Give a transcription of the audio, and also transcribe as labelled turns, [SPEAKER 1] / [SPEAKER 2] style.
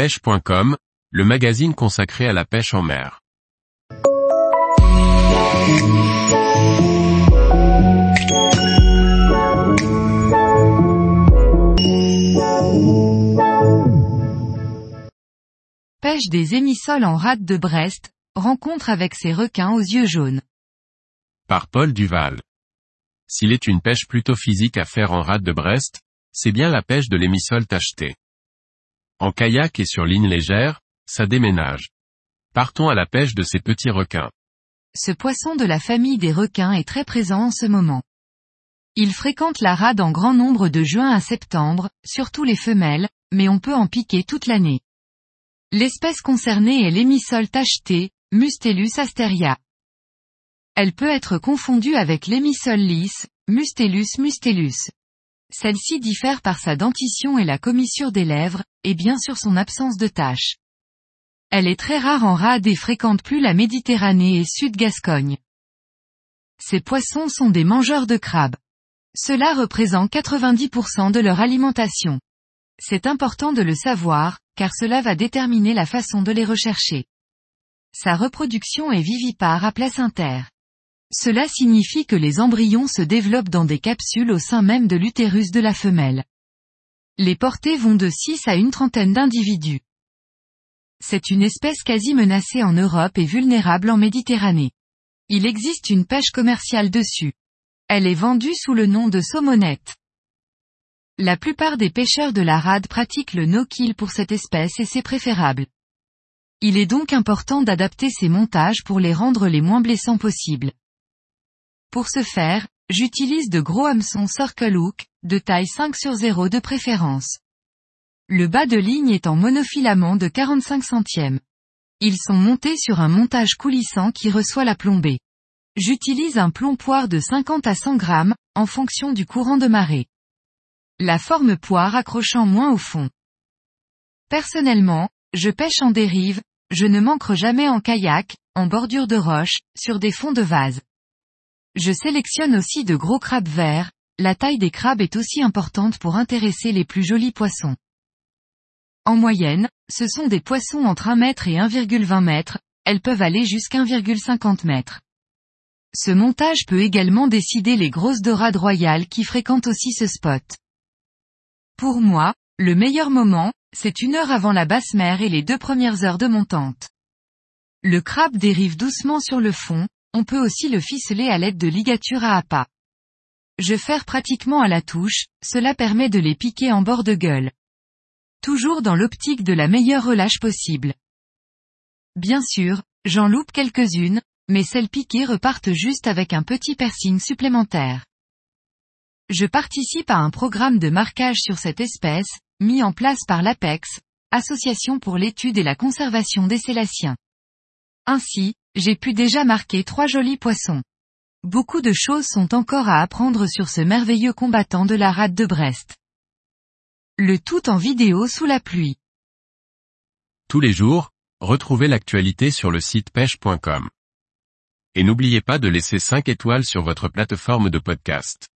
[SPEAKER 1] pêche.com, le magazine consacré à la pêche en mer.
[SPEAKER 2] Pêche des émissoles en rade de Brest, rencontre avec ces requins aux yeux jaunes.
[SPEAKER 1] Par Paul Duval. S'il est une pêche plutôt physique à faire en rade de Brest, c'est bien la pêche de l'émissole tachetée. En kayak et sur ligne légère, ça déménage. Partons à la pêche de ces petits requins.
[SPEAKER 2] Ce poisson de la famille des requins est très présent en ce moment. Il fréquente la rade en grand nombre de juin à septembre, surtout les femelles, mais on peut en piquer toute l'année. L'espèce concernée est l'émissole tacheté, Mustelus asteria. Elle peut être confondue avec l'émissole lisse, Mustelus mustelus. Celle-ci diffère par sa dentition et la commissure des lèvres, et bien sûr son absence de taches. Elle est très rare en rade et fréquente plus la Méditerranée et Sud-Gascogne. Ces poissons sont des mangeurs de crabes. Cela représente 90% de leur alimentation. C'est important de le savoir, car cela va déterminer la façon de les rechercher. Sa reproduction est vivipare à placentaire. Cela signifie que les embryons se développent dans des capsules au sein même de l'utérus de la femelle. Les portées vont de 6 à une trentaine d'individus. C'est une espèce quasi menacée en Europe et vulnérable en Méditerranée. Il existe une pêche commerciale dessus. Elle est vendue sous le nom de saumonette. La plupart des pêcheurs de la rade pratiquent le no-kill pour cette espèce et c'est préférable. Il est donc important d'adapter ces montages pour les rendre les moins blessants possibles. Pour ce faire, j'utilise de gros hameçons Circle Hook, de taille 5 sur 0 de préférence. Le bas de ligne est en monofilament de 45 centièmes. Ils sont montés sur un montage coulissant qui reçoit la plombée. J'utilise un plomb poire de 50 à 100 grammes, en fonction du courant de marée. La forme poire accrochant moins au fond. Personnellement, je pêche en dérive, je ne manque jamais en kayak, en bordure de roche, sur des fonds de vase. Je sélectionne aussi de gros crabes verts, la taille des crabes est aussi importante pour intéresser les plus jolis poissons. En moyenne, ce sont des poissons entre 1 mètre et 1,20 mètres, elles peuvent aller jusqu'à 1,50 mètres. Ce montage peut également décider les grosses dorades royales qui fréquentent aussi ce spot. Pour moi, le meilleur moment, c'est une heure avant la basse mer et les deux premières heures de montante. Le crabe dérive doucement sur le fond, on peut aussi le ficeler à l'aide de ligatures à appât. Je ferre pratiquement à la touche, cela permet de les piquer en bord de gueule. Toujours dans l'optique de la meilleure relâche possible. Bien sûr, j'en loupe quelques-unes, mais celles piquées repartent juste avec un petit piercing supplémentaire. Je participe à un programme de marquage sur cette espèce, mis en place par l'APEX, Association pour l'étude et la conservation des célaciens. Ainsi, j'ai pu déjà marquer trois jolis poissons. Beaucoup de choses sont encore à apprendre sur ce merveilleux combattant de la rade de Brest. Le tout en vidéo sous la pluie.
[SPEAKER 1] Tous les jours, retrouvez l'actualité sur le site pêche.com. Et n'oubliez pas de laisser 5 étoiles sur votre plateforme de podcast.